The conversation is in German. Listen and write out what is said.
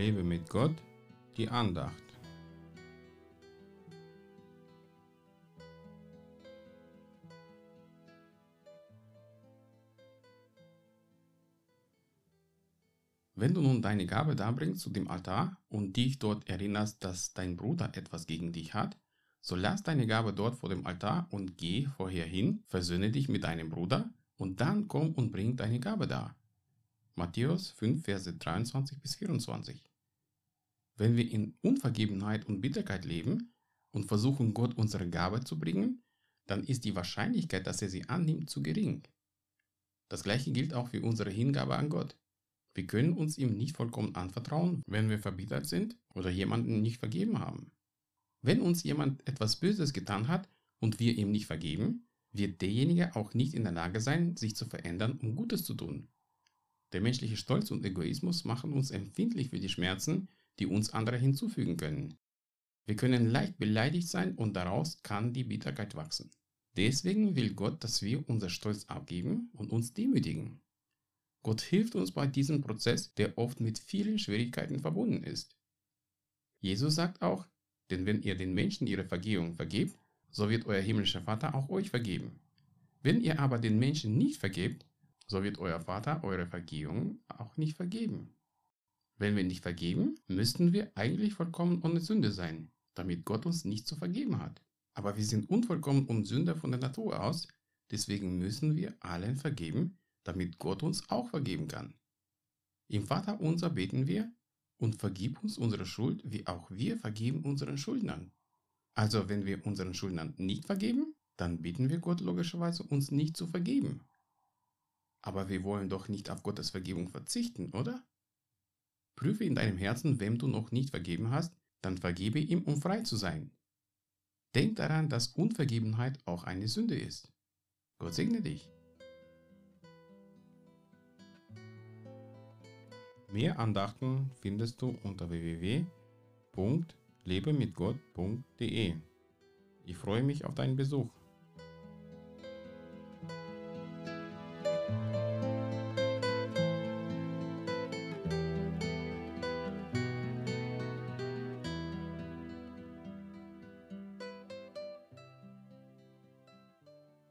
Lebe mit Gott, die Andacht. Wenn du nun deine Gabe darbringst zu dem Altar und dich dort erinnerst, dass dein Bruder etwas gegen dich hat, so lass deine Gabe dort vor dem Altar und geh vorher hin, versöhne dich mit deinem Bruder und dann komm und bring deine Gabe dar. Matthäus 5, Verse 23 bis 24. Wenn wir in Unvergebenheit und Bitterkeit leben und versuchen, Gott unsere Gabe zu bringen, dann ist die Wahrscheinlichkeit, dass er sie annimmt, zu gering. Das gleiche gilt auch für unsere Hingabe an Gott. Wir können uns ihm nicht vollkommen anvertrauen, wenn wir verbittert sind oder jemanden nicht vergeben haben. Wenn uns jemand etwas Böses getan hat und wir ihm nicht vergeben, wird derjenige auch nicht in der Lage sein, sich zu verändern, um Gutes zu tun. Der menschliche Stolz und Egoismus machen uns empfindlich für die Schmerzen, die uns andere hinzufügen können. Wir können leicht beleidigt sein und daraus kann die Bitterkeit wachsen. Deswegen will Gott, dass wir unser Stolz abgeben und uns demütigen. Gott hilft uns bei diesem Prozess, der oft mit vielen Schwierigkeiten verbunden ist. Jesus sagt auch, denn wenn ihr den Menschen ihre Vergehung vergebt, so wird euer himmlischer Vater auch euch vergeben. Wenn ihr aber den Menschen nicht vergebt, so wird euer Vater eure Vergehung auch nicht vergeben. Wenn wir nicht vergeben, müssten wir eigentlich vollkommen ohne Sünde sein, damit Gott uns nicht zu vergeben hat. Aber wir sind unvollkommen und Sünder von der Natur aus, deswegen müssen wir allen vergeben, damit Gott uns auch vergeben kann. Im Vater unser beten wir, und vergib uns unsere Schuld, wie auch wir vergeben unseren Schuldnern. Also wenn wir unseren Schuldnern nicht vergeben, dann bitten wir Gott logischerweise, uns nicht zu vergeben. Aber wir wollen doch nicht auf Gottes Vergebung verzichten, oder? Prüfe in deinem Herzen, wem du noch nicht vergeben hast, dann vergebe ihm, um frei zu sein. Denk daran, dass Unvergebenheit auch eine Sünde ist. Gott segne dich. Mehr Andachten findest du unter www.lebemitgott.de. Ich freue mich auf deinen Besuch.